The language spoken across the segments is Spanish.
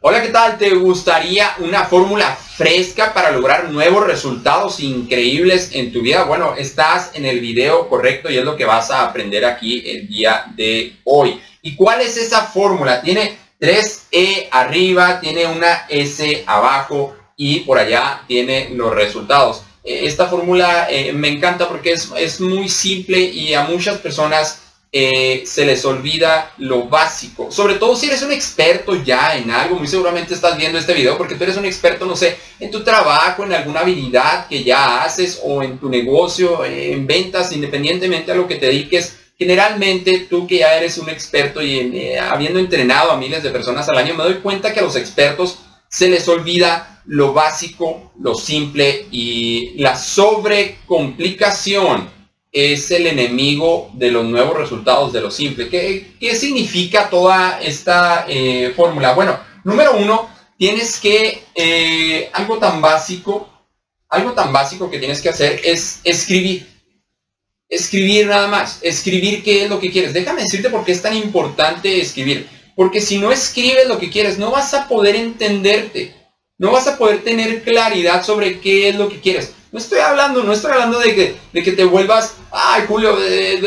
Hola, ¿qué tal? ¿Te gustaría una fórmula fresca para lograr nuevos resultados increíbles en tu vida? Bueno, estás en el video correcto y es lo que vas a aprender aquí el día de hoy. ¿Y cuál es esa fórmula? Tiene 3E arriba, tiene una S abajo y por allá tiene los resultados. Eh, esta fórmula eh, me encanta porque es, es muy simple y a muchas personas eh, se les olvida lo básico. Sobre todo si eres un experto ya en algo, muy seguramente estás viendo este video porque tú eres un experto, no sé, en tu trabajo, en alguna habilidad que ya haces o en tu negocio, en ventas, independientemente a lo que te dediques. Generalmente tú que ya eres un experto y eh, habiendo entrenado a miles de personas al año, me doy cuenta que a los expertos se les olvida lo básico, lo simple y la sobrecomplicación es el enemigo de los nuevos resultados de lo simple. ¿Qué, significa toda esta eh, fórmula? Bueno, número uno, tienes que, eh, algo tan básico, algo tan básico que tienes que hacer es escribir. Escribir nada más, escribir qué es lo que quieres. Déjame decirte por qué es tan importante escribir. Porque si no escribes lo que quieres, no vas a poder entenderte. No vas a poder tener claridad sobre qué es lo que quieres. No estoy hablando, no estoy hablando de que, de que te vuelvas, ay Julio,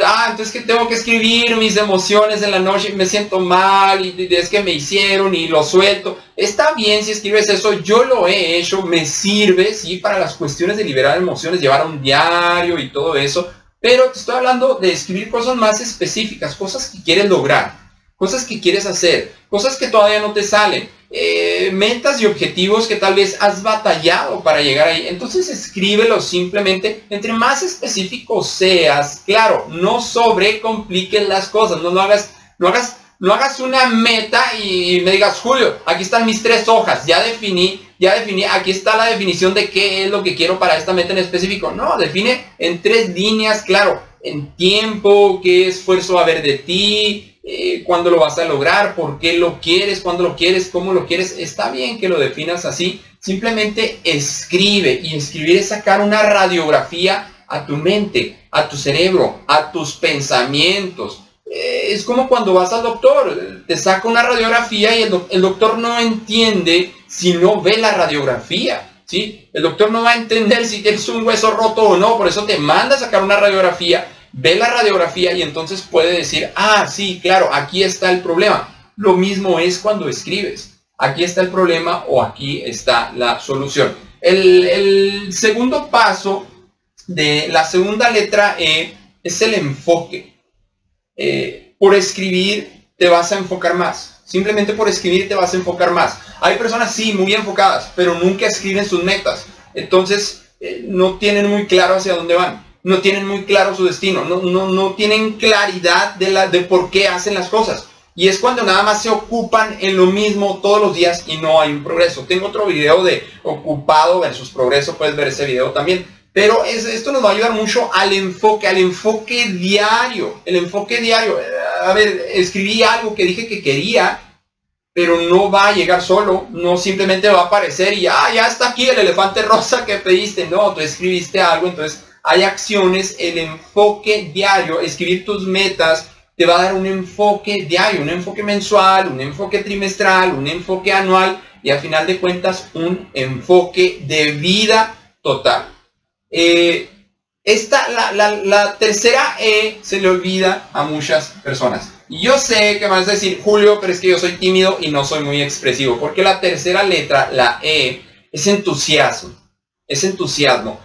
ah, entonces que tengo que escribir mis emociones en la noche y me siento mal y, es que me hicieron y lo suelto. Está bien si escribes eso, yo lo he hecho, me sirve, sí, para las cuestiones de liberar emociones, llevar un diario y todo eso, pero te estoy hablando de escribir cosas más específicas, cosas que quieres lograr, cosas que quieres hacer, cosas que todavía no te salen eh, metas y objetivos que tal vez has batallado para llegar ahí. Entonces escríbelo simplemente. Entre más específico seas, claro, no sobrecompliques las cosas. No, no, hagas, no, hagas, no hagas una meta y me digas, Julio, aquí están mis tres hojas. Ya definí, ya definí, aquí está la definición de qué es lo que quiero para esta meta en específico. No, define en tres líneas, claro, en tiempo, qué esfuerzo va a haber de ti, eh, cuándo lo vas a lograr, por qué lo quieres, cuándo lo quieres, cómo lo quieres. Está bien que lo definas así. Simplemente escribe y escribir es sacar una radiografía a tu mente, a tu cerebro, a tus pensamientos. Eh, es como cuando vas al doctor, te saca una radiografía y el, doctor no entiende si no ve la radiografía. ¿sí? El doctor no va a entender si tienes un hueso roto o no, por eso te manda a sacar una radiografía ve la radiografía y entonces puede decir, ah, sí, claro, aquí está el problema. Lo mismo es cuando escribes. Aquí está el problema o aquí está la solución. El, segundo paso de la segunda letra E es el enfoque. Eh, por escribir te vas a enfocar más. Simplemente por escribir te vas a enfocar más. Hay personas, sí, muy enfocadas, pero nunca escriben sus metas. Entonces, eh, no tienen muy claro hacia dónde van no tienen muy claro su destino, no, no, no tienen claridad de, la, de por qué hacen las cosas. Y es cuando nada más se ocupan en lo mismo todos los días y no hay un progreso. Tengo otro video de ocupado versus progreso, puedes ver ese video también. Pero es, esto nos va a ayudar mucho al enfoque, al enfoque diario. El enfoque diario. A ver, escribí algo que dije que quería, pero no va a llegar solo. No simplemente va a aparecer y ah, ya está aquí el elefante rosa que pediste. No, tú escribiste algo, entonces hay acciones, el enfoque diario, escribir tus metas, te va a dar un enfoque diario, un enfoque mensual, un enfoque trimestral, un enfoque anual y al final de cuentas un enfoque de vida total. Eh, esta, la, tercera E se le olvida a muchas personas. Y yo sé que vas a decir, Julio, pero es que yo soy tímido y no soy muy expresivo, porque la tercera letra, la E, es entusiasmo. Es entusiasmo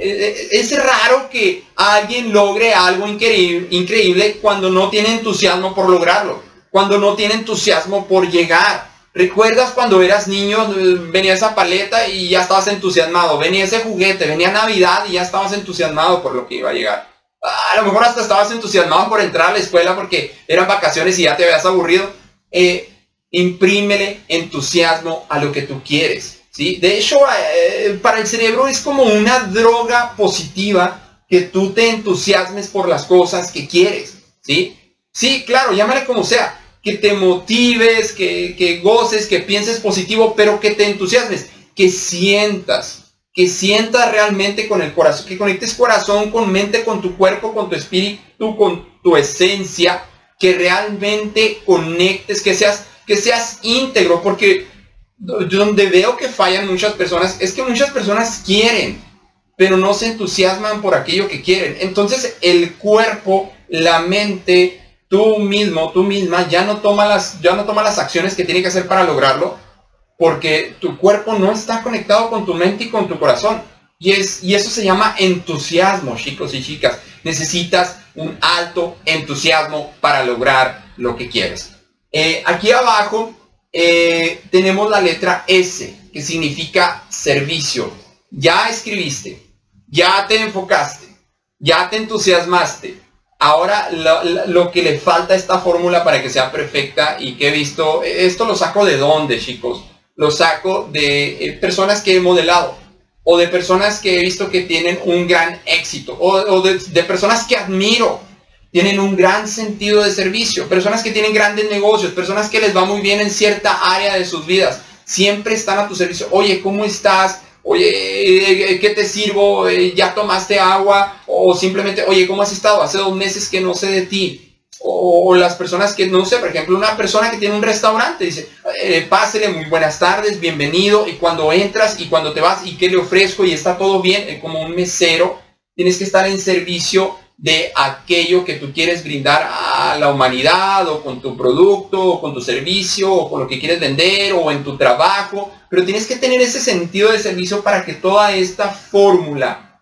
es raro que alguien logre algo increíble, cuando no tiene entusiasmo por lograrlo, cuando no tiene entusiasmo por llegar. ¿Recuerdas cuando eras niño, venía esa paleta y ya estabas entusiasmado? Venía ese juguete, venía Navidad y ya estabas entusiasmado por lo que iba a llegar. A lo mejor hasta estabas entusiasmado por entrar a la escuela porque eran vacaciones y ya te habías aburrido. Eh, imprímele entusiasmo a lo que tú quieres. ¿Sí? De hecho, eh, para el cerebro es como una droga positiva que tú te entusiasmes por las cosas que quieres. ¿sí? Sí, claro, llámale como sea. Que te motives, que, que goces, que pienses positivo, pero que te entusiasmes, que sientas, que sientas realmente con el corazón, que conectes corazón con mente, con tu cuerpo, con tu espíritu, con tu esencia, que realmente conectes, que seas, que seas íntegro, porque donde veo que fallan muchas personas es que muchas personas quieren, pero no se entusiasman por aquello que quieren. Entonces el cuerpo, la mente, tú mismo, tú misma, ya no toma las, ya no toma las acciones que tiene que hacer para lograrlo, porque tu cuerpo no está conectado con tu mente y con tu corazón. Y, es, y eso se llama entusiasmo, chicos y chicas. Necesitas un alto entusiasmo para lograr lo que quieres. Eh, aquí abajo eh, tenemos la letra S, que significa servicio. Ya escribiste, ya te enfocaste, ya te entusiasmaste. Ahora lo, que le falta a esta fórmula para que sea perfecta y que he visto, esto lo saco de dónde, chicos? Lo saco de eh, personas que he modelado o de personas que he visto que tienen un gran éxito o, de personas que admiro tienen un gran sentido de servicio, personas que tienen grandes negocios, personas que les va muy bien en cierta área de sus vidas, siempre están a tu servicio. Oye, ¿cómo estás? Oye, ¿qué te sirvo? ¿Ya tomaste agua? O simplemente, oye, ¿cómo has estado? Hace dos meses que no sé de ti. O, las personas que, no sé, por ejemplo, una persona que tiene un restaurante, dice, eh, pásele muy buenas tardes, bienvenido, y cuando entras y cuando te vas, ¿y qué le ofrezco? Y está todo bien, eh, como un mesero, tienes que estar en servicio de aquello que tú quieres brindar a la humanidad o con tu producto o con tu servicio o con lo que quieres vender o en tu trabajo, pero tienes que tener ese sentido de servicio para que toda esta fórmula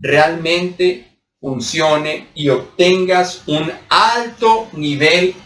realmente funcione y obtengas un alto nivel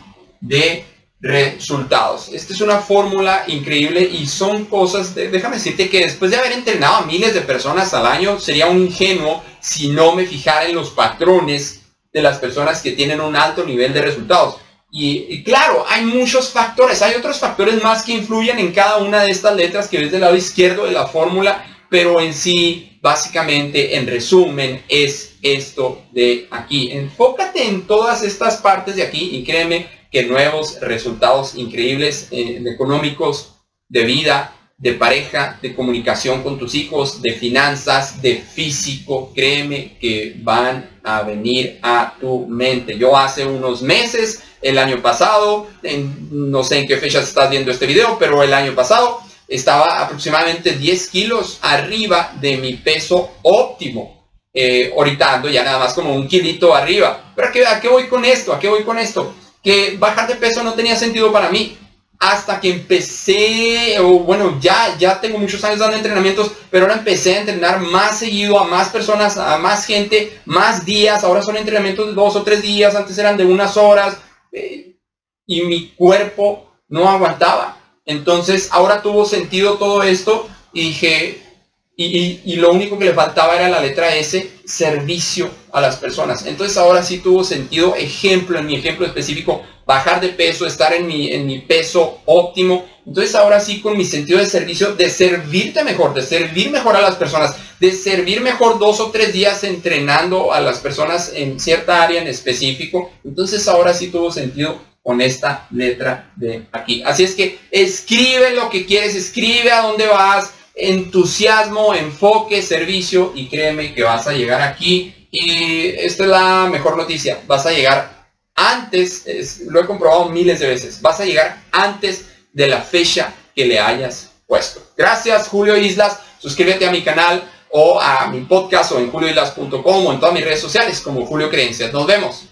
de resultados. Esta es una fórmula increíble y son cosas, déjame decirte que después de haber entrenado a miles de personas al año, sería un ingenuo si no me fijara en los patrones de las personas que tienen un alto nivel de resultados. Y, claro, hay muchos factores, hay otros factores más que influyen en cada una de estas letras que ves del lado izquierdo de la fórmula, pero en sí, básicamente, en resumen, es esto de aquí. Enfócate en todas estas partes de aquí y créeme que nuevos resultados increíbles eh, económicos, de vida, de pareja, de comunicación con tus hijos, de finanzas, de físico, créeme que van a venir a tu mente. Yo hace unos meses, el año pasado, no sé en qué fecha estás viendo este video, pero el año pasado estaba aproximadamente 10 kilos arriba de mi peso óptimo. Eh, ahorita ando ya nada más como un kilito arriba. Pero ¿a qué, ¿a qué voy con esto? ¿A qué voy con esto? Que bajar de peso no tenía sentido para mí hasta que empecé, o bueno, ya, ya tengo muchos años dando entrenamientos, pero ahora empecé a entrenar más seguido a más personas, a más gente, más días, ahora son entrenamientos de dos o tres días, antes eran de unas horas, eh, y mi cuerpo no aguantaba. Entonces, ahora tuvo sentido todo esto y dije, y, y, lo único que le faltaba era la letra S, servicio a las personas. Entonces ahora sí tuvo sentido, ejemplo, en mi ejemplo específico, bajar de peso, estar en mi, en mi peso óptimo. Entonces ahora sí con mi sentido de servicio, de servirte mejor, de servir mejor a las personas, de servir mejor dos o tres días entrenando a las personas en cierta área en específico. Entonces ahora sí tuvo sentido con esta letra de aquí. Así es que escribe lo que quieres, escribe a dónde vas, entusiasmo, enfoque, servicio y créeme que vas a llegar aquí. Y esta es la mejor noticia, vas a llegar antes, lo he comprobado miles de veces, vas a llegar antes de la fecha que le hayas puesto. Gracias Julio Islas, suscríbete a mi canal o a mi podcast o en julioislas.com o en todas mis redes sociales como Julio Creencias. Nos vemos.